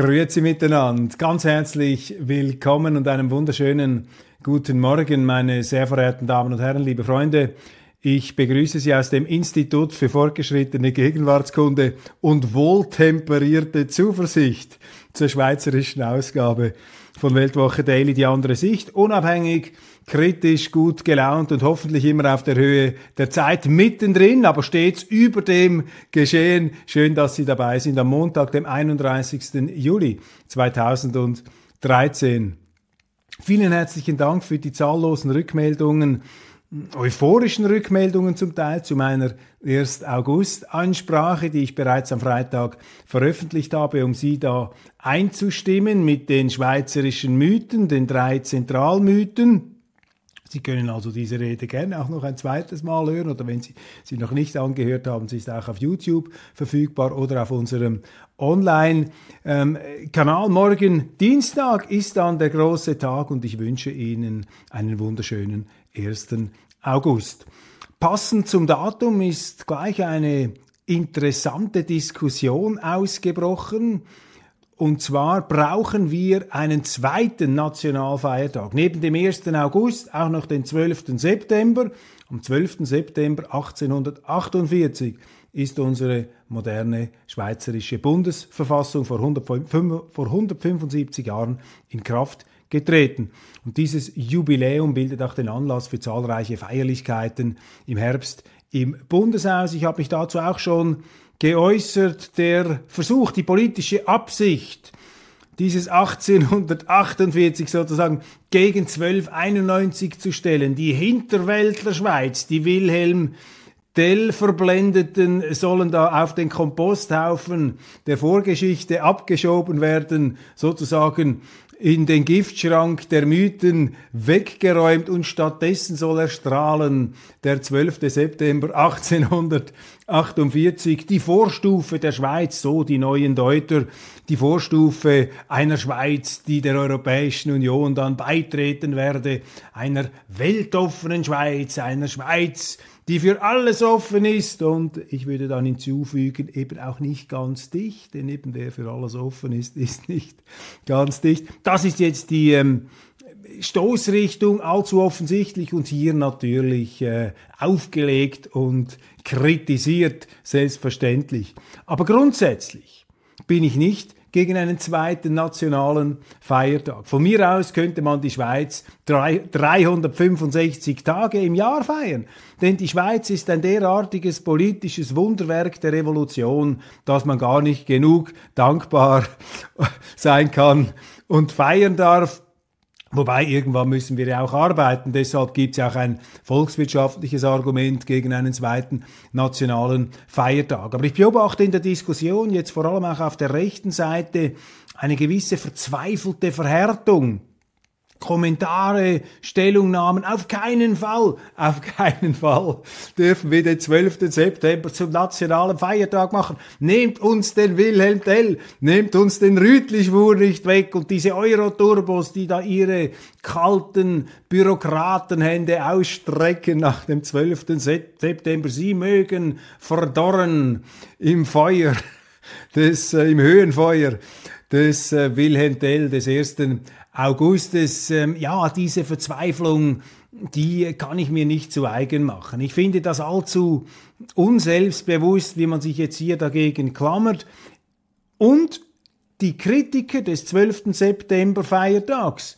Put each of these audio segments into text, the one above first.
Grüezi miteinander, ganz herzlich willkommen und einen wunderschönen guten Morgen, meine sehr verehrten Damen und Herren, liebe Freunde. Ich begrüße Sie aus dem Institut für fortgeschrittene Gegenwartskunde und wohltemperierte Zuversicht zur schweizerischen Ausgabe von Weltwoche Daily, die andere Sicht, unabhängig, kritisch, gut gelaunt und hoffentlich immer auf der Höhe der Zeit mittendrin, aber stets über dem Geschehen. Schön, dass Sie dabei sind am Montag, dem 31. Juli 2013. Vielen herzlichen Dank für die zahllosen Rückmeldungen, euphorischen Rückmeldungen zum Teil zu meiner 1. August-Ansprache, die ich bereits am Freitag veröffentlicht habe, um Sie da einzustimmen mit den schweizerischen Mythen, den drei Zentralmythen. Sie können also diese Rede gerne auch noch ein zweites Mal hören oder wenn Sie sie noch nicht angehört haben, sie ist auch auf YouTube verfügbar oder auf unserem Online-Kanal. Ähm, Morgen Dienstag ist dann der große Tag und ich wünsche Ihnen einen wunderschönen 1. August. Passend zum Datum ist gleich eine interessante Diskussion ausgebrochen und zwar brauchen wir einen zweiten Nationalfeiertag. Neben dem 1. August auch noch den 12. September. Am 12. September 1848 ist unsere moderne schweizerische Bundesverfassung vor, 175 Jahren in Kraft getreten. Und dieses Jubiläum bildet auch den Anlass für zahlreiche Feierlichkeiten im Herbst im Bundeshaus. Ich habe mich dazu auch schon geäußert, der Versuch, die politische Absicht, dieses 1848 sozusagen gegen 1291 zu stellen, die Hinterwäldler Schweiz, die Wilhelm Tell Verblendeten sollen da auf den Komposthaufen der Vorgeschichte abgeschoben werden, sozusagen in den Giftschrank der Mythen weggeräumt und stattdessen soll er strahlen. Der 12. September 1848, die Vorstufe der Schweiz, so die neuen Deuter, die Vorstufe einer Schweiz, die der Europäischen Union dann beitreten werde, einer weltoffenen Schweiz, einer Schweiz, die für alles offen ist und ich würde dann hinzufügen, eben auch nicht ganz dicht, denn eben der für alles offen ist, ist nicht ganz dicht. Das ist jetzt die ähm, Stoßrichtung, allzu offensichtlich und hier natürlich äh, aufgelegt und kritisiert, selbstverständlich. Aber grundsätzlich bin ich nicht gegen einen zweiten nationalen Feiertag. Von mir aus könnte man die Schweiz 365 Tage im Jahr feiern. Denn die Schweiz ist ein derartiges politisches Wunderwerk der Revolution, dass man gar nicht genug dankbar sein kann und feiern darf. Wobei irgendwann müssen wir ja auch arbeiten. Deshalb gibt es ja auch ein volkswirtschaftliches Argument gegen einen zweiten nationalen Feiertag. Aber ich beobachte in der Diskussion jetzt vor allem auch auf der rechten Seite eine gewisse verzweifelte Verhärtung Kommentare, Stellungnahmen, auf keinen Fall, auf keinen Fall dürfen wir den 12. September zum nationalen Feiertag machen. Nehmt uns den Wilhelm Tell, nehmt uns den Rütli-Schwur nicht weg und diese Euro-Turbos, die da ihre kalten Bürokratenhände ausstrecken nach dem 12. September, sie mögen verdorren im Feuer des, äh, im Höhenfeuer des äh, Wilhelm Tell, des ersten Augustes, ähm, ja, diese Verzweiflung, die kann ich mir nicht zu eigen machen. Ich finde das allzu unselbstbewusst, wie man sich jetzt hier dagegen klammert. Und die Kritiker des 12. September Feiertags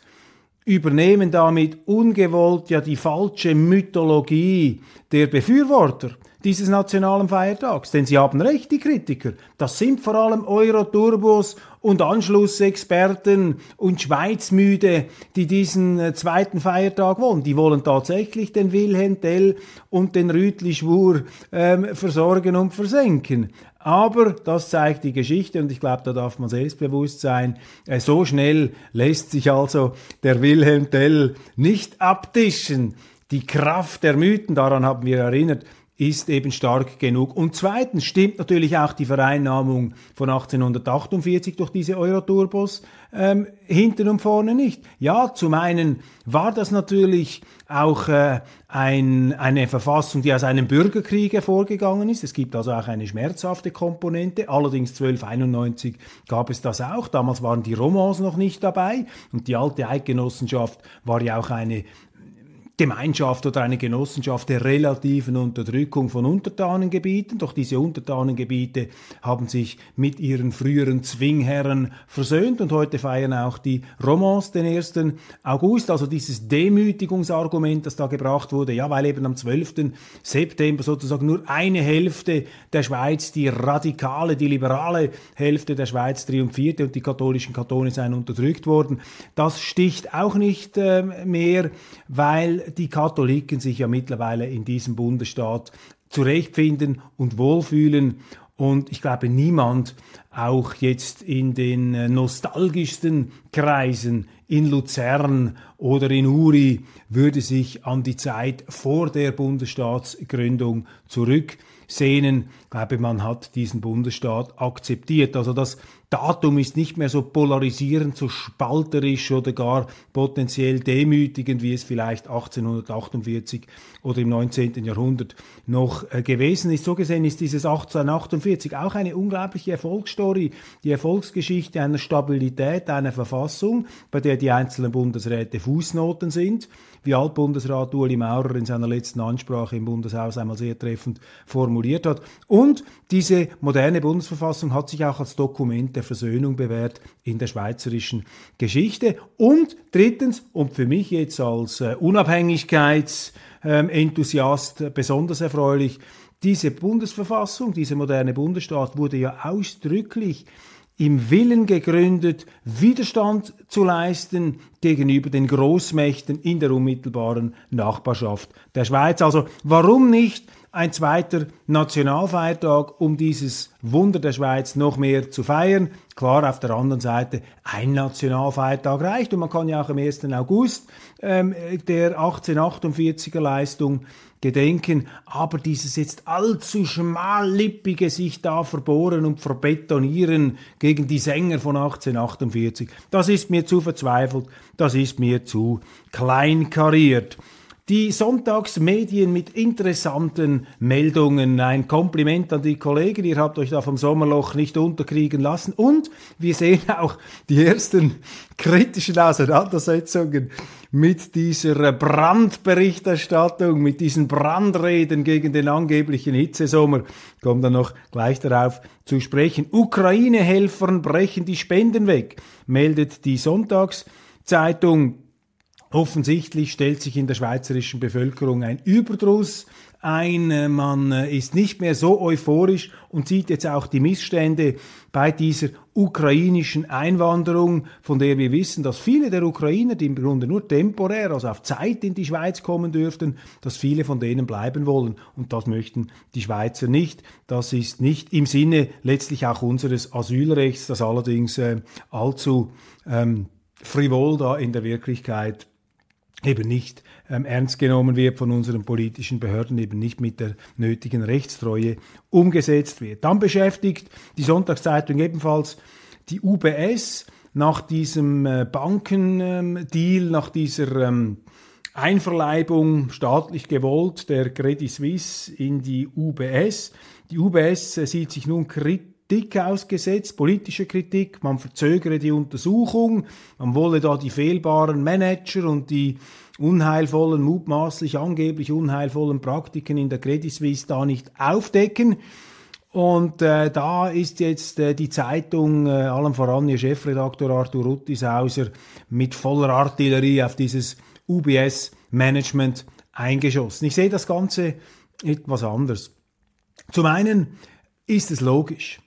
übernehmen damit ungewollt ja die falsche Mythologie der Befürworter dieses nationalen Feiertags. Denn Sie haben recht, die Kritiker. Das sind vor allem Euro-Turbos und Anschlussexperten und Schweizmüde, die diesen äh, zweiten Feiertag wollen. Die wollen tatsächlich den Wilhelm Tell und den Rütli-Schwur ähm, versorgen und versenken. Aber das zeigt die Geschichte und ich glaube, da darf man selbstbewusst sein. Äh, so schnell lässt sich also der Wilhelm Tell nicht abtischen. Die Kraft der Mythen, daran haben wir erinnert, ist eben stark genug. Und zweitens stimmt natürlich auch die Vereinnahmung von 1848 durch diese Euroturbos ähm, hinten und vorne nicht. Ja, zum einen war das natürlich auch äh, ein, eine Verfassung, die aus einem Bürgerkrieg hervorgegangen ist. Es gibt also auch eine schmerzhafte Komponente. Allerdings 1291 gab es das auch. Damals waren die Romans noch nicht dabei und die alte Eidgenossenschaft war ja auch eine Gemeinschaft oder eine Genossenschaft der relativen Unterdrückung von Untertanengebieten. Doch diese Untertanengebiete haben sich mit ihren früheren Zwingherren versöhnt und heute feiern auch die Romans den 1. August. Also dieses Demütigungsargument, das da gebracht wurde, ja, weil eben am 12. September sozusagen nur eine Hälfte der Schweiz, die radikale, die liberale Hälfte der Schweiz triumphierte und die katholischen Kantone seien unterdrückt worden. Das sticht auch nicht äh, mehr, weil die Katholiken sich ja mittlerweile in diesem Bundesstaat zurechtfinden und wohlfühlen. Und ich glaube, niemand, auch jetzt in den äh, nostalgischsten Kreisen in Luzern oder in Uri, würde sich an die Zeit vor der Bundesstaatsgründung zurücksehnen. Ich glaube, man hat diesen Bundesstaat akzeptiert. Also das Datum ist nicht mehr so polarisierend, so spalterisch oder gar potenziell demütigend, wie es vielleicht 1848 oder im 19. Jahrhundert noch äh, gewesen ist. So gesehen ist dieses 1848 auch eine unglaubliche Erfolgsstory, die Erfolgsgeschichte einer Stabilität einer Verfassung, bei der die einzelnen Bundesräte Fußnoten sind wie Altbundesrat Ueli Maurer in seiner letzten Ansprache im Bundeshaus einmal sehr treffend formuliert hat. Und diese moderne Bundesverfassung hat sich auch als Dokument der Versöhnung bewährt in der schweizerischen Geschichte. Und drittens, und für mich jetzt als äh, Unabhängigkeitsenthusiast äh, besonders erfreulich, diese Bundesverfassung, dieser moderne Bundesstaat wurde ja ausdrücklich im Willen gegründet, Widerstand zu leisten gegenüber den Großmächten in der unmittelbaren Nachbarschaft der Schweiz. Also warum nicht ein zweiter Nationalfeiertag, um dieses Wunder der Schweiz noch mehr zu feiern? Klar, auf der anderen Seite, ein Nationalfeiertag reicht und man kann ja auch am 1. August ähm, der 1848er Leistung gedenken, aber dieses jetzt allzu schmallippige sich da verbohren und verbetonieren gegen die Sänger von 1848, das ist mir zu verzweifelt, das ist mir zu kleinkariert. Die Sonntagsmedien mit interessanten Meldungen. Ein Kompliment an die Kollegen. Ihr habt euch da vom Sommerloch nicht unterkriegen lassen. Und wir sehen auch die ersten kritischen Auseinandersetzungen mit dieser Brandberichterstattung, mit diesen Brandreden gegen den angeblichen Hitzesommer. Kommt dann noch gleich darauf zu sprechen. Ukraine-Helfern brechen die Spenden weg, meldet die Sonntagszeitung. Offensichtlich stellt sich in der schweizerischen Bevölkerung ein Überdruss ein, man ist nicht mehr so euphorisch und sieht jetzt auch die Missstände bei dieser ukrainischen Einwanderung, von der wir wissen, dass viele der Ukrainer, die im Grunde nur temporär, also auf Zeit in die Schweiz kommen dürften, dass viele von denen bleiben wollen. Und das möchten die Schweizer nicht. Das ist nicht im Sinne letztlich auch unseres Asylrechts, das allerdings äh, allzu ähm, frivol da in der Wirklichkeit eben nicht ähm, ernst genommen wird von unseren politischen Behörden, eben nicht mit der nötigen Rechtstreue umgesetzt wird. Dann beschäftigt die Sonntagszeitung ebenfalls die UBS nach diesem äh, Bankendeal, ähm, nach dieser ähm, Einverleibung staatlich gewollt der Credit Suisse in die UBS. Die UBS äh, sieht sich nun kritisch Kritik ausgesetzt, politische Kritik, man verzögere die Untersuchung, man wolle da die fehlbaren Manager und die unheilvollen, mutmaßlich angeblich unheilvollen Praktiken in der Credit Suisse da nicht aufdecken. Und äh, da ist jetzt äh, die Zeitung, äh, allem voran ihr Chefredakteur Arthur Ruttisauser, mit voller Artillerie auf dieses UBS-Management eingeschossen. Ich sehe das Ganze etwas anders. Zum einen ist es logisch.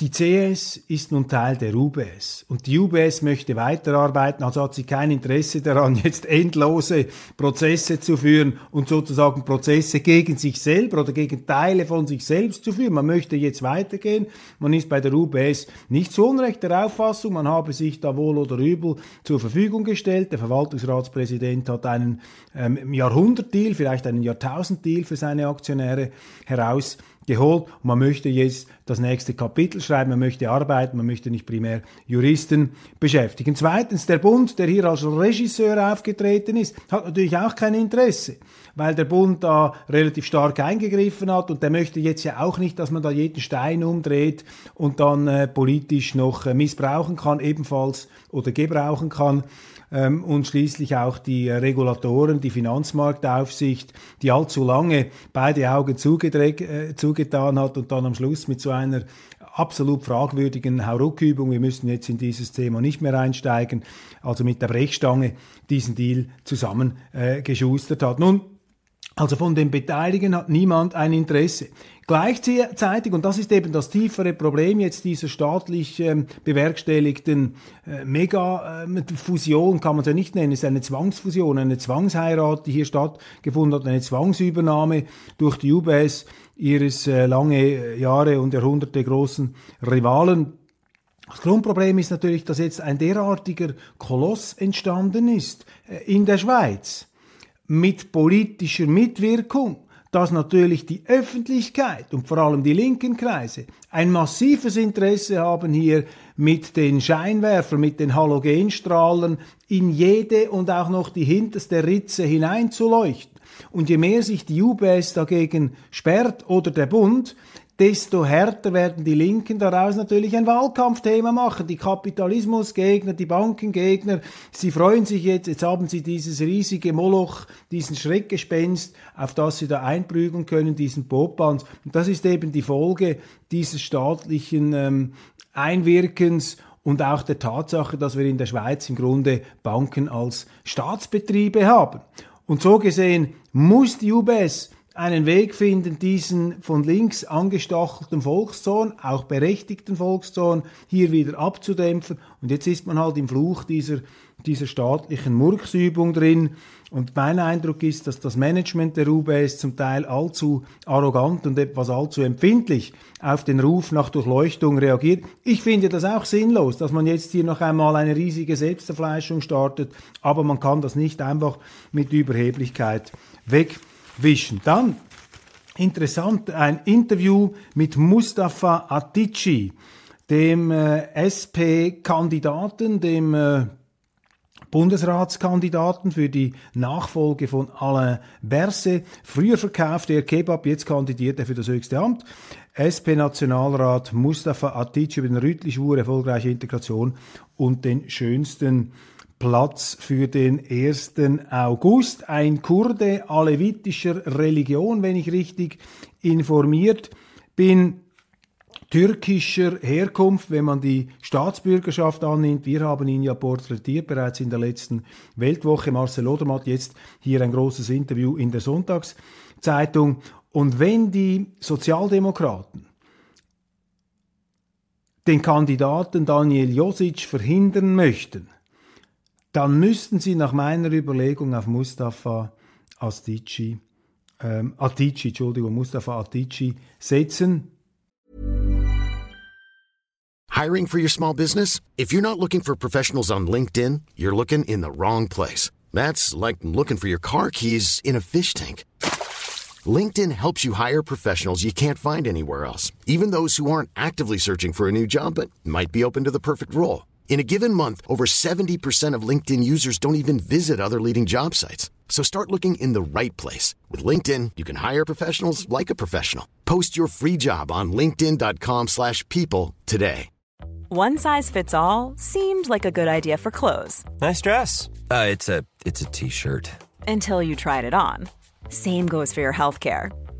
Die CS ist nun Teil der UBS und die UBS möchte weiterarbeiten, also hat sie kein Interesse daran, jetzt endlose Prozesse zu führen und sozusagen Prozesse gegen sich selber oder gegen Teile von sich selbst zu führen. Man möchte jetzt weitergehen. Man ist bei der UBS nicht zu Unrecht der Auffassung, man habe sich da wohl oder übel zur Verfügung gestellt. Der Verwaltungsratspräsident hat einen ähm, Jahrhundertdeal, vielleicht einen Jahrtausenddeal für seine Aktionäre heraus geholt. Und man möchte jetzt das nächste Kapitel schreiben, man möchte arbeiten, man möchte nicht primär Juristen beschäftigen. Zweitens, der Bund, der hier als Regisseur aufgetreten ist, hat natürlich auch kein Interesse, weil der Bund da relativ stark eingegriffen hat und der möchte jetzt ja auch nicht, dass man da jeden Stein umdreht und dann äh, politisch noch äh, missbrauchen kann, ebenfalls oder gebrauchen kann ähm, und schließlich auch die äh, Regulatoren, die Finanzmarktaufsicht, die allzu lange beide Augen äh, zugetan hat und dann am Schluss mit so einer absolut fragwürdigen Hauruckübung, wir müssen jetzt in dieses Thema nicht mehr einsteigen, also mit der Brechstange diesen Deal zusammengeschustert äh, hat. Nun, also von den Beteiligten hat niemand ein Interesse. Gleichzeitig, und das ist eben das tiefere Problem jetzt dieser staatlich ähm, bewerkstelligten äh, Mega-Fusion, kann man es ja nicht nennen, ist eine Zwangsfusion, eine Zwangsheirat, die hier stattgefunden hat, eine Zwangsübernahme durch die UBS ihres äh, lange Jahre und Jahrhunderte großen Rivalen. Das Grundproblem ist natürlich, dass jetzt ein derartiger Koloss entstanden ist äh, in der Schweiz mit politischer Mitwirkung, dass natürlich die Öffentlichkeit und vor allem die linken Kreise ein massives Interesse haben, hier mit den Scheinwerfern, mit den Halogenstrahlen in jede und auch noch die hinterste Ritze hineinzuleuchten. Und je mehr sich die UBS dagegen sperrt oder der Bund, desto härter werden die Linken daraus natürlich ein Wahlkampfthema machen. Die Kapitalismusgegner, die Bankengegner, sie freuen sich jetzt, jetzt haben sie dieses riesige Moloch, diesen Schreckgespenst, auf das sie da einprügeln können, diesen Popans. Und das ist eben die Folge dieses staatlichen ähm, Einwirkens und auch der Tatsache, dass wir in der Schweiz im Grunde Banken als Staatsbetriebe haben. Und so gesehen muss die UBS einen Weg finden, diesen von links angestachelten Volkszorn, auch berechtigten Volkszorn, hier wieder abzudämpfen. Und jetzt ist man halt im Fluch dieser, dieser staatlichen Murksübung drin. Und mein Eindruck ist, dass das Management der UBS zum Teil allzu arrogant und etwas allzu empfindlich auf den Ruf nach Durchleuchtung reagiert. Ich finde das auch sinnlos, dass man jetzt hier noch einmal eine riesige Selbstzerfleischung startet, aber man kann das nicht einfach mit Überheblichkeit weg wischen. Dann interessant ein Interview mit Mustafa Atici, dem äh, SP-Kandidaten, dem äh, Bundesratskandidaten für die Nachfolge von Alain Berset. Früher verkaufte er Kebab, jetzt kandidiert er für das höchste Amt. SP-Nationalrat Mustafa Atici über den Rütli-Schwur, erfolgreiche Integration und den schönsten Platz für den 1. August. Ein Kurde alevitischer Religion, wenn ich richtig informiert bin türkischer Herkunft, wenn man die Staatsbürgerschaft annimmt. Wir haben ihn ja porträtiert bereits in der letzten Weltwoche. Marcel Odermatt jetzt hier ein großes Interview in der Sonntagszeitung. Und wenn die Sozialdemokraten den Kandidaten Daniel Josic verhindern möchten, dann müssten Sie nach meiner Überlegung auf Mustafa Atici, ähm, Atici, Entschuldigung, Mustafa Atici setzen. Hiring for your small business? If you're not looking for professionals on LinkedIn, you're looking in the wrong place. That's like looking for your car keys in a fish tank. LinkedIn helps you hire professionals you can't find anywhere else, even those who aren't actively searching for a new job but might be open to the perfect role. In a given month, over 70% of LinkedIn users don't even visit other leading job sites. So start looking in the right place. With LinkedIn, you can hire professionals like a professional. Post your free job on linkedin.com slash people today. One size fits all seemed like a good idea for clothes. Nice dress. Uh, it's a It's a T-shirt. Until you tried it on. Same goes for your health care.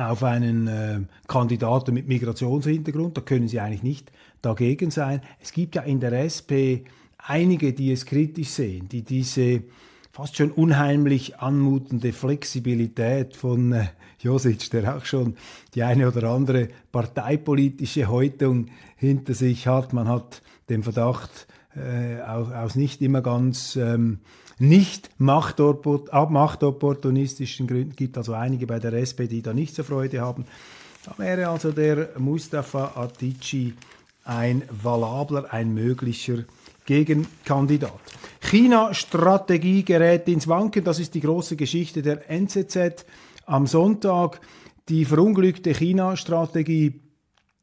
Auf einen äh, Kandidaten mit Migrationshintergrund, da können Sie eigentlich nicht dagegen sein. Es gibt ja in der SP einige, die es kritisch sehen, die diese fast schon unheimlich anmutende Flexibilität von äh, Josic, der auch schon die eine oder andere parteipolitische Häutung hinter sich hat. Man hat den Verdacht, äh, aus, nicht immer ganz ähm, nicht machtopportunistischen Gründen, gibt also einige bei der SP, die da nicht so Freude haben. Da wäre also der Mustafa Atici ein valabler, ein möglicher Gegenkandidat. China-Strategie gerät ins Wanken, das ist die große Geschichte der NZZ am Sonntag. Die verunglückte China-Strategie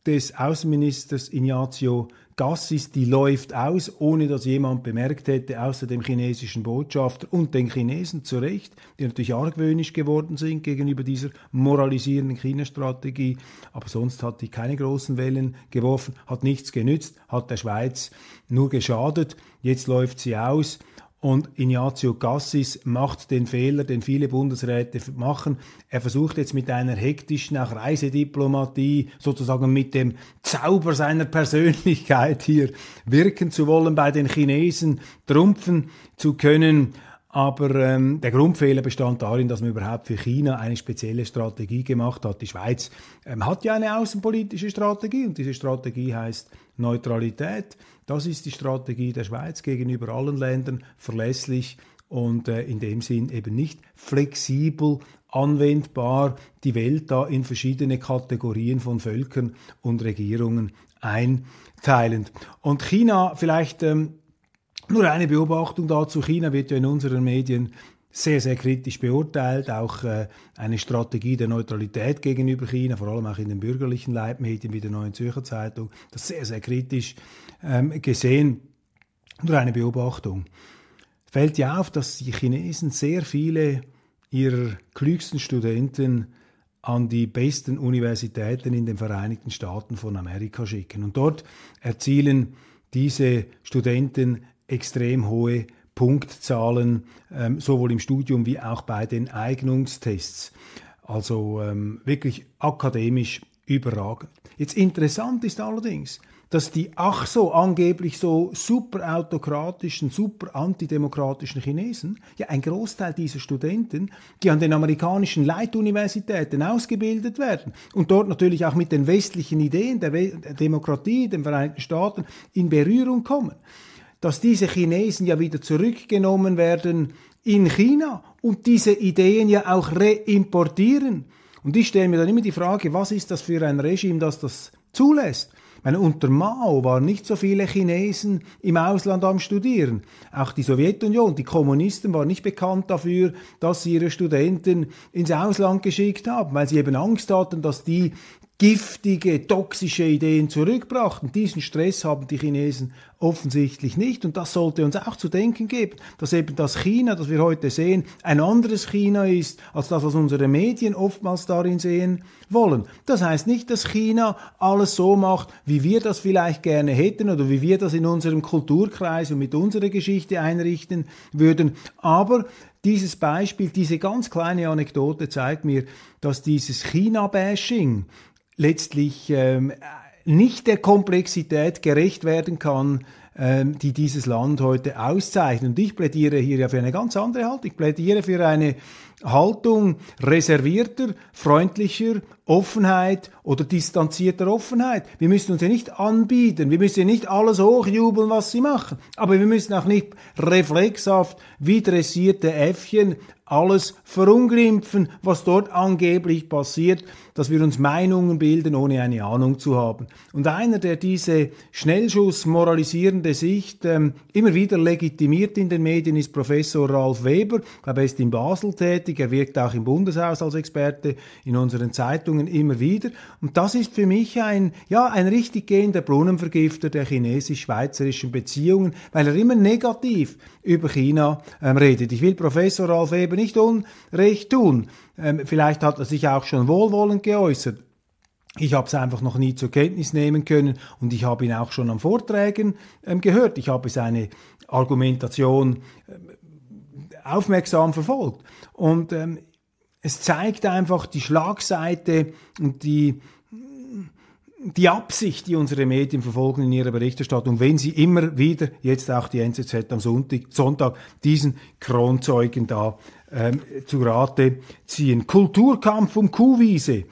des Außenministers Ignazio Gassis, die läuft aus, ohne dass jemand bemerkt hätte, außer dem chinesischen Botschafter und den Chinesen zu Recht, die natürlich argwöhnisch geworden sind gegenüber dieser moralisierenden China-Strategie. Aber sonst hat die keine großen Wellen geworfen, hat nichts genützt, hat der Schweiz nur geschadet. Jetzt läuft sie aus. Und Ignazio Cassis macht den Fehler, den viele Bundesräte machen. Er versucht jetzt mit einer hektischen auch Reisediplomatie, sozusagen mit dem Zauber seiner Persönlichkeit hier wirken zu wollen, bei den Chinesen trumpfen zu können. Aber ähm, der Grundfehler bestand darin, dass man überhaupt für China eine spezielle Strategie gemacht hat. Die Schweiz ähm, hat ja eine außenpolitische Strategie und diese Strategie heißt Neutralität. Das ist die Strategie der Schweiz gegenüber allen Ländern, verlässlich und äh, in dem Sinn eben nicht flexibel anwendbar, die Welt da in verschiedene Kategorien von Völkern und Regierungen einteilend. Und China, vielleicht ähm, nur eine Beobachtung dazu, China wird ja in unseren Medien sehr, sehr kritisch beurteilt, auch äh, eine Strategie der Neutralität gegenüber China, vor allem auch in den bürgerlichen Leitmedien wie der Neuen Zürcher Zeitung, das sehr, sehr kritisch ähm, gesehen. Nur eine Beobachtung. Fällt ja auf, dass die Chinesen sehr viele ihrer klügsten Studenten an die besten Universitäten in den Vereinigten Staaten von Amerika schicken. Und dort erzielen diese Studenten extrem hohe Punktzahlen, ähm, sowohl im Studium wie auch bei den Eignungstests. Also ähm, wirklich akademisch überragend. Jetzt interessant ist allerdings, dass die ach so angeblich so super autokratischen, super antidemokratischen Chinesen, ja ein Großteil dieser Studenten, die an den amerikanischen Leituniversitäten ausgebildet werden und dort natürlich auch mit den westlichen Ideen der Demokratie, den Vereinigten Staaten in Berührung kommen dass diese Chinesen ja wieder zurückgenommen werden in China und diese Ideen ja auch reimportieren. Und ich stelle mir dann immer die Frage, was ist das für ein Regime, das das zulässt? meine, unter Mao waren nicht so viele Chinesen im Ausland am Studieren. Auch die Sowjetunion, die Kommunisten waren nicht bekannt dafür, dass sie ihre Studenten ins Ausland geschickt haben, weil sie eben Angst hatten, dass die giftige, toxische Ideen zurückbrachten. Diesen Stress haben die Chinesen offensichtlich nicht. Und das sollte uns auch zu denken geben, dass eben das China, das wir heute sehen, ein anderes China ist, als das, was unsere Medien oftmals darin sehen wollen. Das heißt nicht, dass China alles so macht, wie wir das vielleicht gerne hätten oder wie wir das in unserem Kulturkreis und mit unserer Geschichte einrichten würden. Aber dieses Beispiel, diese ganz kleine Anekdote zeigt mir, dass dieses China-Bashing letztlich ähm, nicht der Komplexität gerecht werden kann, ähm, die dieses Land heute auszeichnet. Und ich plädiere hier ja für eine ganz andere Haltung. Ich plädiere für eine Haltung reservierter, freundlicher Offenheit oder distanzierter Offenheit. Wir müssen uns ja nicht anbieten, wir müssen ja nicht alles hochjubeln, was sie machen, aber wir müssen auch nicht reflexhaft wie dressierte Äffchen alles verunglimpfen, was dort angeblich passiert, dass wir uns Meinungen bilden, ohne eine Ahnung zu haben. Und einer, der diese Schnellschuss moralisierende Sicht ähm, immer wieder legitimiert in den Medien, ist Professor Ralf Weber. Ich glaube, er ist in Basel tätig, er wirkt auch im Bundeshaus als Experte, in unseren Zeitungen immer wieder. Und das ist für mich ein, ja, ein richtig gehender Brunnenvergifter der chinesisch-schweizerischen Beziehungen, weil er immer negativ über China ähm, redet. Ich will Professor Ralf Weber nicht Unrecht tun. Ähm, vielleicht hat er sich auch schon wohlwollend geäußert. Ich habe es einfach noch nie zur Kenntnis nehmen können und ich habe ihn auch schon an Vorträgen ähm, gehört. Ich habe seine Argumentation äh, aufmerksam verfolgt. Und ähm, es zeigt einfach die Schlagseite und die, die Absicht, die unsere Medien verfolgen in ihrer Berichterstattung, wenn sie immer wieder, jetzt auch die NZZ am Sonntag, Sonntag diesen Kronzeugen da ähm, zu Rate ziehen. Kulturkampf um Kuhwiese.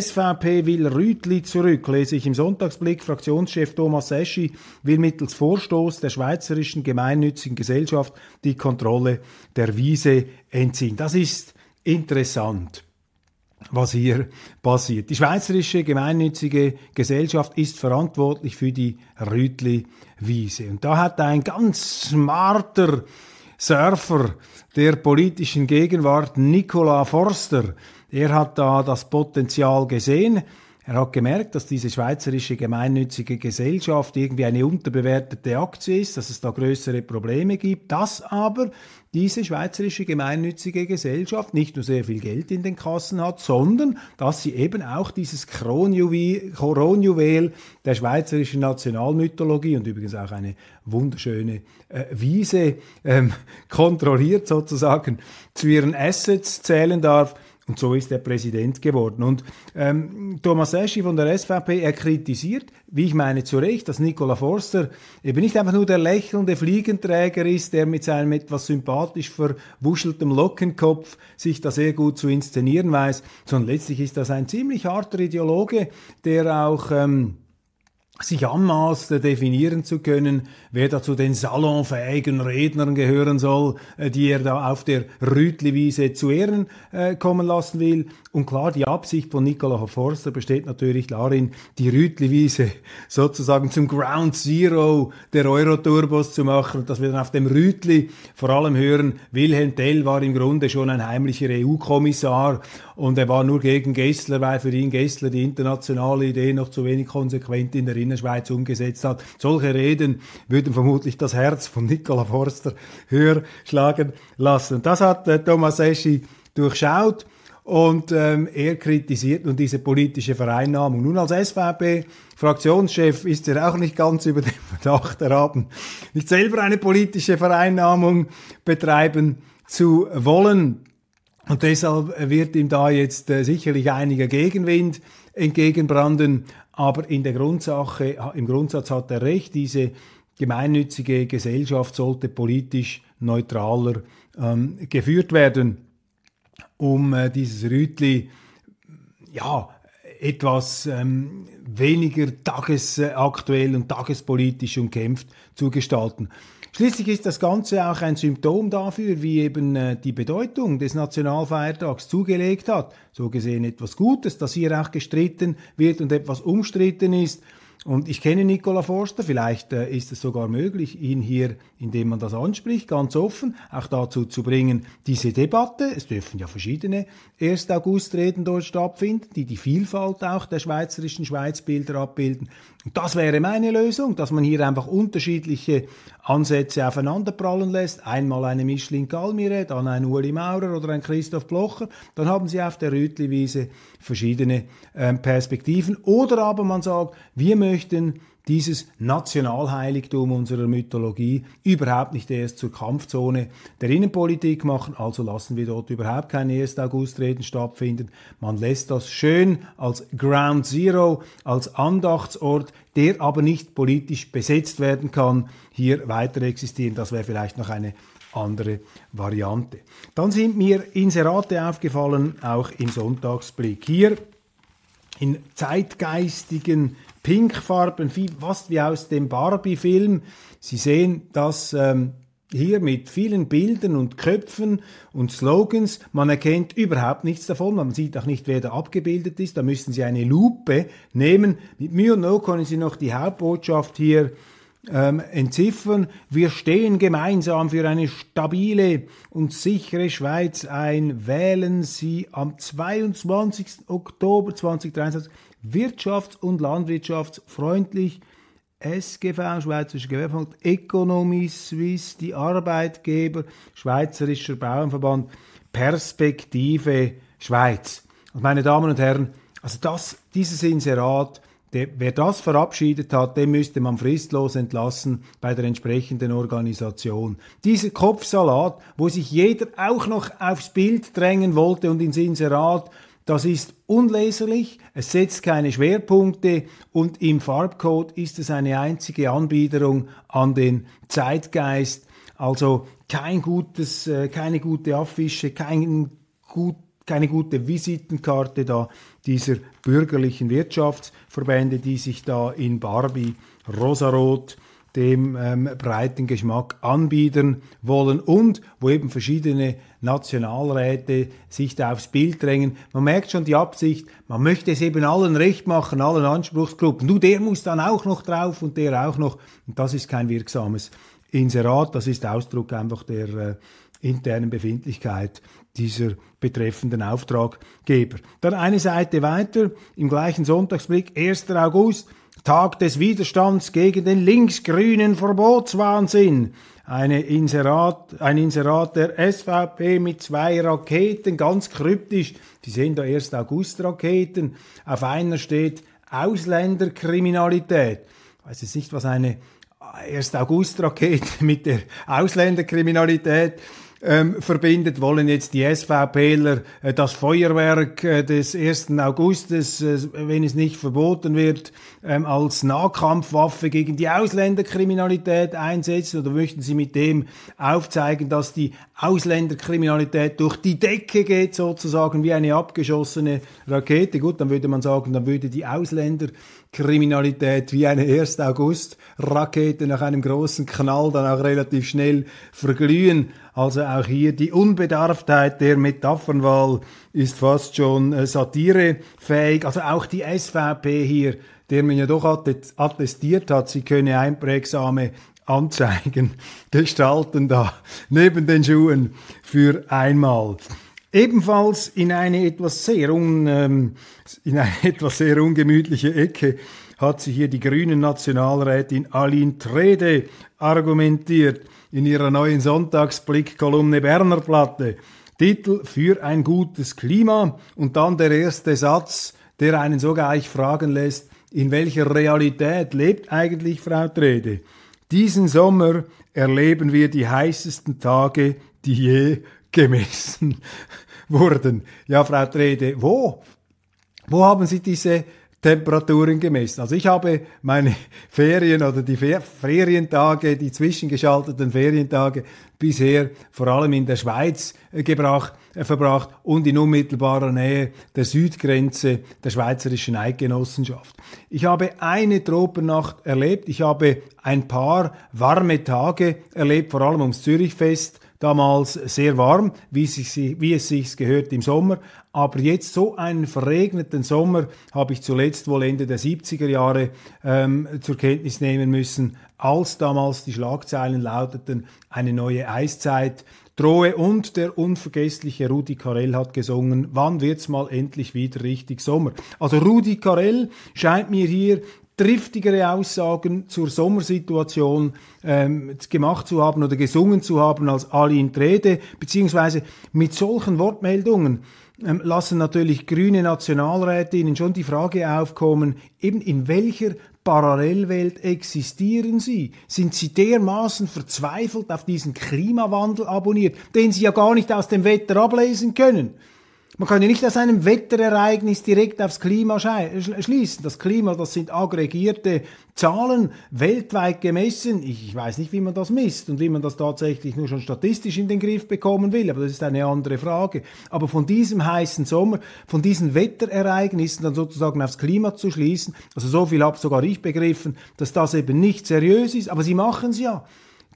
SVP will Rütli zurück, lese ich im Sonntagsblick. Fraktionschef Thomas Eschi will mittels Vorstoß der Schweizerischen Gemeinnützigen Gesellschaft die Kontrolle der Wiese entziehen. Das ist interessant was hier passiert. Die Schweizerische Gemeinnützige Gesellschaft ist verantwortlich für die Rütli-Wiese. Und da hat ein ganz smarter Surfer der politischen Gegenwart, Nicola Forster, er hat da das Potenzial gesehen. Er hat gemerkt, dass diese schweizerische gemeinnützige Gesellschaft irgendwie eine unterbewertete Aktie ist, dass es da größere Probleme gibt, dass aber diese schweizerische gemeinnützige Gesellschaft nicht nur sehr viel Geld in den Kassen hat, sondern dass sie eben auch dieses Kronjuwel der schweizerischen Nationalmythologie und übrigens auch eine wunderschöne äh, Wiese ähm, kontrolliert sozusagen zu ihren Assets zählen darf. Und so ist er Präsident geworden. Und ähm, Thomas Eschi von der SVP, er kritisiert, wie ich meine zu Recht, dass Nicola Forster eben nicht einfach nur der lächelnde Fliegenträger ist, der mit seinem etwas sympathisch verwuscheltem Lockenkopf sich da sehr gut zu inszenieren weiß, sondern letztlich ist das ein ziemlich harter Ideologe, der auch... Ähm, sich anmaßt, definieren zu können, wer da zu den salonfähigen Rednern gehören soll, äh, die er da auf der Rütliwiese zu Ehren äh, kommen lassen will. Und klar, die Absicht von Nicola Forster besteht natürlich darin, die Rütliwiese sozusagen zum Ground Zero der Euroturbos zu machen, dass wir dann auf dem Rütli vor allem hören, Wilhelm Tell war im Grunde schon ein heimlicher EU-Kommissar und er war nur gegen Gessler, weil für ihn Gessler die internationale Idee noch zu wenig konsequent in der Innerschweiz umgesetzt hat. Solche Reden würden vermutlich das Herz von Nicola Forster höher schlagen lassen. Das hat äh, Thomas Eschi durchschaut und ähm, er kritisiert nun diese politische Vereinnahmung. Nun als SVP-Fraktionschef ist er auch nicht ganz über den Verdacht erhaben, nicht selber eine politische Vereinnahmung betreiben zu wollen. Und deshalb wird ihm da jetzt äh, sicherlich einiger Gegenwind entgegenbranden. Aber in der Grundsache, im Grundsatz hat er recht, diese gemeinnützige Gesellschaft sollte politisch neutraler ähm, geführt werden, um äh, dieses Rütli ja, etwas ähm, weniger tagesaktuell und tagespolitisch umkämpft zu gestalten. Schließlich ist das Ganze auch ein Symptom dafür, wie eben äh, die Bedeutung des Nationalfeiertags zugelegt hat. So gesehen etwas Gutes, dass hier auch gestritten wird und etwas umstritten ist. Und ich kenne Nicola Forster, vielleicht äh, ist es sogar möglich, ihn hier, indem man das anspricht, ganz offen, auch dazu zu bringen, diese Debatte, es dürfen ja verschiedene 1. August-Reden dort stattfinden, die die Vielfalt auch der schweizerischen Schweizbilder abbilden. Und das wäre meine Lösung, dass man hier einfach unterschiedliche Ansätze aufeinanderprallen lässt. Einmal eine Micheline Galmire, dann ein Uli Maurer oder ein Christoph Blocher. Dann haben Sie auf der Rütliwiese verschiedene äh, Perspektiven. Oder aber man sagt, wir möchten dieses Nationalheiligtum unserer Mythologie überhaupt nicht erst zur Kampfzone der Innenpolitik machen, also lassen wir dort überhaupt keine 1. August-Reden stattfinden. Man lässt das schön als Ground Zero, als Andachtsort, der aber nicht politisch besetzt werden kann, hier weiter existieren. Das wäre vielleicht noch eine andere Variante. Dann sind mir Inserate aufgefallen, auch im Sonntagsblick. Hier in zeitgeistigen Pinkfarben, fast wie aus dem Barbie-Film. Sie sehen das ähm, hier mit vielen Bildern und Köpfen und Slogans. Man erkennt überhaupt nichts davon. Man sieht auch nicht, wer da abgebildet ist. Da müssten Sie eine Lupe nehmen. Mit Mühe und Not können Sie noch die Hauptbotschaft hier ähm, entziffern. Wir stehen gemeinsam für eine stabile und sichere Schweiz ein. Wählen Sie am 22. Oktober 2023 wirtschafts- und landwirtschaftsfreundlich. SGV, Schweizerischer Gewerbeverband, Economy Suisse, die Arbeitgeber, Schweizerischer Bauernverband, Perspektive Schweiz. Und meine Damen und Herren, Also das, dieses Inserat, der, wer das verabschiedet hat, den müsste man fristlos entlassen bei der entsprechenden Organisation. Dieser Kopfsalat, wo sich jeder auch noch aufs Bild drängen wollte und ins Inserat, das ist unleserlich, es setzt keine Schwerpunkte und im Farbcode ist es eine einzige Anbiederung an den Zeitgeist. Also kein gutes, äh, keine gute Affische, kein gut, keine gute Visitenkarte da dieser bürgerlichen Wirtschaftsverbände, die sich da in Barbie rosarot dem ähm, breiten Geschmack anbieten wollen und wo eben verschiedene Nationalräte sich da aufs Bild drängen. Man merkt schon die Absicht, man möchte es eben allen recht machen, allen Anspruchsgruppen. Du, der muss dann auch noch drauf und der auch noch. Und das ist kein wirksames Inserat, das ist Ausdruck einfach der äh, internen Befindlichkeit dieser betreffenden Auftraggeber. Dann eine Seite weiter, im gleichen Sonntagsblick, 1. August, Tag des Widerstands gegen den linksgrünen Verbotswahnsinn. Eine Inserat, ein Inserat der SVP mit zwei Raketen, ganz kryptisch. Sie sehen da 1. August Raketen. Auf einer steht Ausländerkriminalität. Ich weiß jetzt nicht, was eine 1. August Rakete mit der Ausländerkriminalität ähm, verbindet, wollen jetzt die SVPler äh, das Feuerwerk äh, des 1. Augustes, äh, wenn es nicht verboten wird, ähm, als Nahkampfwaffe gegen die Ausländerkriminalität einsetzen oder möchten sie mit dem aufzeigen, dass die Ausländerkriminalität durch die Decke geht, sozusagen wie eine abgeschossene Rakete? Gut, dann würde man sagen, dann würde die Ausländerkriminalität wie eine 1. August-Rakete nach einem großen Knall dann auch relativ schnell verglühen. Also auch hier die Unbedarftheit der Metaphernwahl ist fast schon äh, satirefähig. Also auch die SVP hier, der man ja doch attestiert hat, sie könne einprägsame Anzeigen gestalten da neben den Schuhen für einmal. Ebenfalls in eine etwas sehr un, ähm, in eine etwas sehr ungemütliche Ecke hat sich hier die grünen Nationalrätin Aline Trede argumentiert in ihrer neuen Sonntagsblick-Kolumne Berner Platte. Titel für ein gutes Klima und dann der erste Satz, der einen so gleich fragen lässt, in welcher Realität lebt eigentlich Frau Trede? Diesen Sommer erleben wir die heißesten Tage, die je gemessen wurden. Ja, Frau Trede, wo? Wo haben Sie diese Temperaturen gemessen. Also ich habe meine Ferien oder die Ferientage, die zwischengeschalteten Ferientage bisher vor allem in der Schweiz äh, gebracht, äh, verbracht und in unmittelbarer Nähe der Südgrenze der Schweizerischen Eidgenossenschaft. Ich habe eine Tropennacht erlebt, ich habe ein paar warme Tage erlebt, vor allem ums Zürichfest damals sehr warm, wie es, sich, wie es sich gehört im Sommer. Aber jetzt so einen verregneten Sommer habe ich zuletzt wohl Ende der 70er Jahre ähm, zur Kenntnis nehmen müssen, als damals die Schlagzeilen lauteten, eine neue Eiszeit drohe und der unvergessliche Rudi Carell hat gesungen, wann wird's mal endlich wieder richtig Sommer? Also Rudi Carell scheint mir hier triftigere Aussagen zur Sommersituation ähm, gemacht zu haben oder gesungen zu haben als Aline Trede, beziehungsweise mit solchen Wortmeldungen ähm, lassen natürlich grüne Nationalrätinnen schon die Frage aufkommen, eben in welcher Parallelwelt existieren sie? Sind sie dermaßen verzweifelt auf diesen Klimawandel abonniert, den sie ja gar nicht aus dem Wetter ablesen können? Man kann ja nicht aus einem Wetterereignis direkt aufs Klima schließen. Das Klima, das sind aggregierte Zahlen, weltweit gemessen. Ich weiß nicht, wie man das misst und wie man das tatsächlich nur schon statistisch in den Griff bekommen will, aber das ist eine andere Frage. Aber von diesem heißen Sommer, von diesen Wetterereignissen dann sozusagen aufs Klima zu schließen, also so viel habe sogar ich begriffen, dass das eben nicht seriös ist, aber sie machen es ja.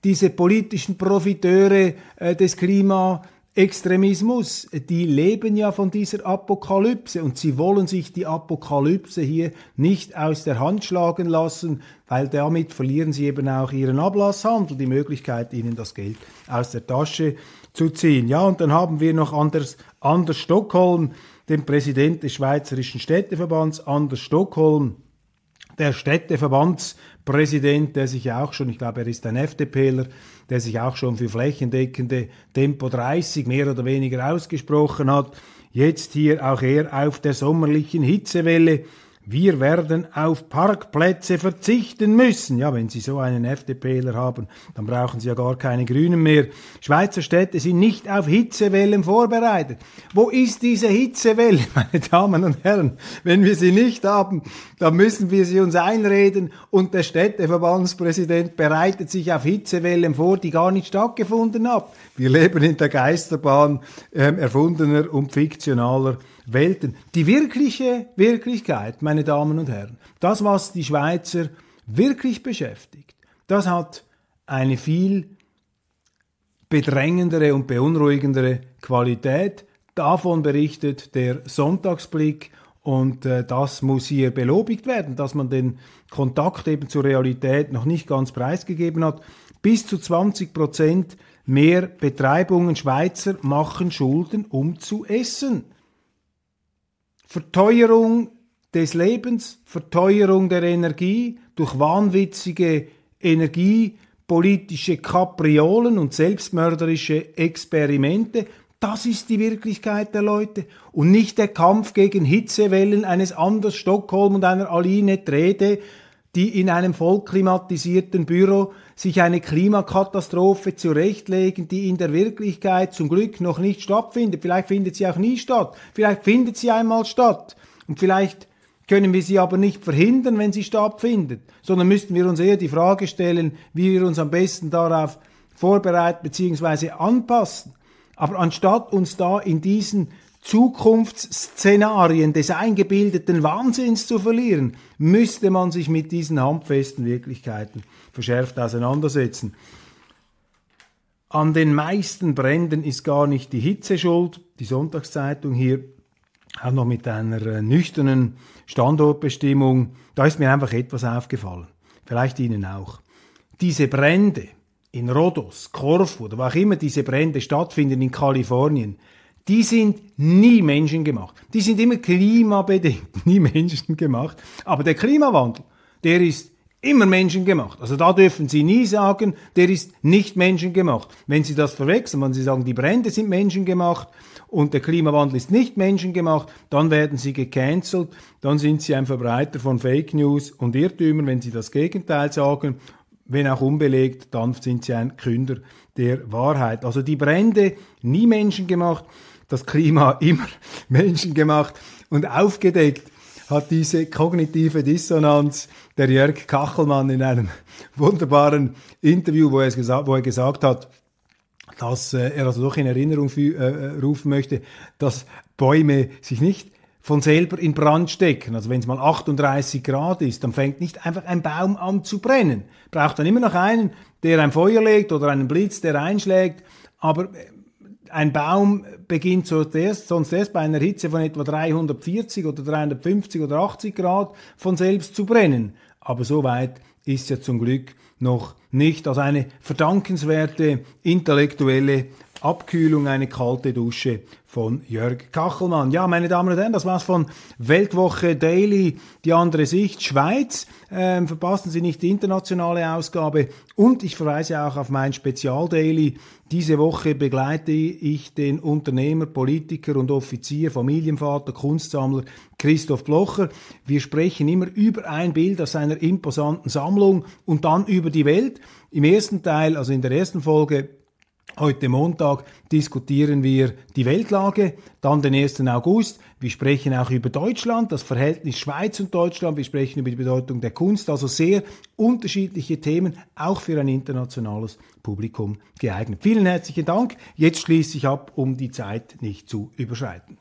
Diese politischen Profiteure äh, des Klima Extremismus, die leben ja von dieser Apokalypse und sie wollen sich die Apokalypse hier nicht aus der Hand schlagen lassen, weil damit verlieren sie eben auch ihren Ablasshandel, die Möglichkeit, ihnen das Geld aus der Tasche zu ziehen. Ja, und dann haben wir noch Anders, Anders Stockholm, den Präsident des Schweizerischen Städteverbands, Anders Stockholm, Der Städteverbandspräsident, der sich auch schon, ich glaube, er ist ein FDPler, der sich auch schon für flächendeckende Tempo 30 mehr oder weniger ausgesprochen hat, jetzt hier auch er auf der sommerlichen Hitzewelle wir werden auf Parkplätze verzichten müssen. Ja, wenn Sie so einen FDPler haben, dann brauchen Sie ja gar keine Grünen mehr. Schweizer Städte sind nicht auf Hitzewellen vorbereitet. Wo ist diese Hitzewelle, meine Damen und Herren? Wenn wir sie nicht haben, dann müssen wir sie uns einreden und der Städteverbandspräsident bereitet sich auf Hitzewellen vor, die gar nicht stattgefunden haben. Wir leben in der Geisterbahn äh, erfundener und fiktionaler Welten. Die wirkliche Wirklichkeit, meine Damen und Herren, das, was die Schweizer wirklich beschäftigt, das hat eine viel bedrängendere und beunruhigendere Qualität. Davon berichtet der Sonntagsblick und äh, das muss hier belobigt werden, dass man den Kontakt eben zur Realität noch nicht ganz preisgegeben hat. Bis zu 20 Prozent mehr Betreibungen Schweizer machen Schulden, um zu essen. Verteuerung des Lebens, Verteuerung der Energie durch wahnwitzige energiepolitische Kapriolen und selbstmörderische Experimente, das ist die Wirklichkeit der Leute. Und nicht der Kampf gegen Hitzewellen eines Anders Stockholm und einer Aline Trede, die in einem vollklimatisierten Büro sich eine Klimakatastrophe zurechtlegen, die in der Wirklichkeit zum Glück noch nicht stattfindet. Vielleicht findet sie auch nie statt. Vielleicht findet sie einmal statt. Und vielleicht können wir sie aber nicht verhindern, wenn sie stattfindet, sondern müssten wir uns eher die Frage stellen, wie wir uns am besten darauf vorbereiten bzw. anpassen. Aber anstatt uns da in diesen Zukunftsszenarien des eingebildeten Wahnsinns zu verlieren, müsste man sich mit diesen handfesten Wirklichkeiten verschärft auseinandersetzen. An den meisten Bränden ist gar nicht die Hitze schuld. Die Sonntagszeitung hier auch noch mit einer äh, nüchternen Standortbestimmung. Da ist mir einfach etwas aufgefallen. Vielleicht Ihnen auch. Diese Brände in Rhodos, Korfu oder wo auch immer diese Brände stattfinden in Kalifornien, die sind nie menschengemacht. Die sind immer klimabedingt, nie menschengemacht. Aber der Klimawandel, der ist immer menschengemacht. Also da dürfen Sie nie sagen, der ist nicht menschengemacht. Wenn Sie das verwechseln, wenn Sie sagen, die Brände sind menschengemacht und der Klimawandel ist nicht menschengemacht, dann werden Sie gecancelt, dann sind Sie ein Verbreiter von Fake News und Irrtümern. Wenn Sie das Gegenteil sagen, wenn auch unbelegt, dann sind Sie ein Künder der Wahrheit. Also die Brände nie menschengemacht das Klima immer menschengemacht und aufgedeckt hat diese kognitive Dissonanz der Jörg Kachelmann in einem wunderbaren Interview, wo er, gesagt, wo er gesagt hat, dass äh, er also doch in Erinnerung äh, äh, rufen möchte, dass Bäume sich nicht von selber in Brand stecken. Also wenn es mal 38 Grad ist, dann fängt nicht einfach ein Baum an zu brennen. Braucht dann immer noch einen, der ein Feuer legt oder einen Blitz, der einschlägt. Aber äh, ein Baum beginnt zuerst, sonst erst bei einer Hitze von etwa 340 oder 350 oder 80 Grad von selbst zu brennen. Aber so weit ist ja zum Glück noch nicht. Also eine verdankenswerte intellektuelle Abkühlung, eine kalte Dusche von Jörg Kachelmann. Ja, meine Damen und Herren, das war's von Weltwoche Daily, die andere Sicht, Schweiz. Ähm, verpassen Sie nicht die internationale Ausgabe. Und ich verweise auch auf mein Spezial-Daily. Diese Woche begleite ich den Unternehmer, Politiker und Offizier, Familienvater, Kunstsammler Christoph Blocher. Wir sprechen immer über ein Bild aus seiner imposanten Sammlung und dann über die Welt. Im ersten Teil, also in der ersten Folge, Heute Montag diskutieren wir die Weltlage, dann den 1. August. Wir sprechen auch über Deutschland, das Verhältnis Schweiz und Deutschland. Wir sprechen über die Bedeutung der Kunst. Also sehr unterschiedliche Themen, auch für ein internationales Publikum geeignet. Vielen herzlichen Dank. Jetzt schließe ich ab, um die Zeit nicht zu überschreiten.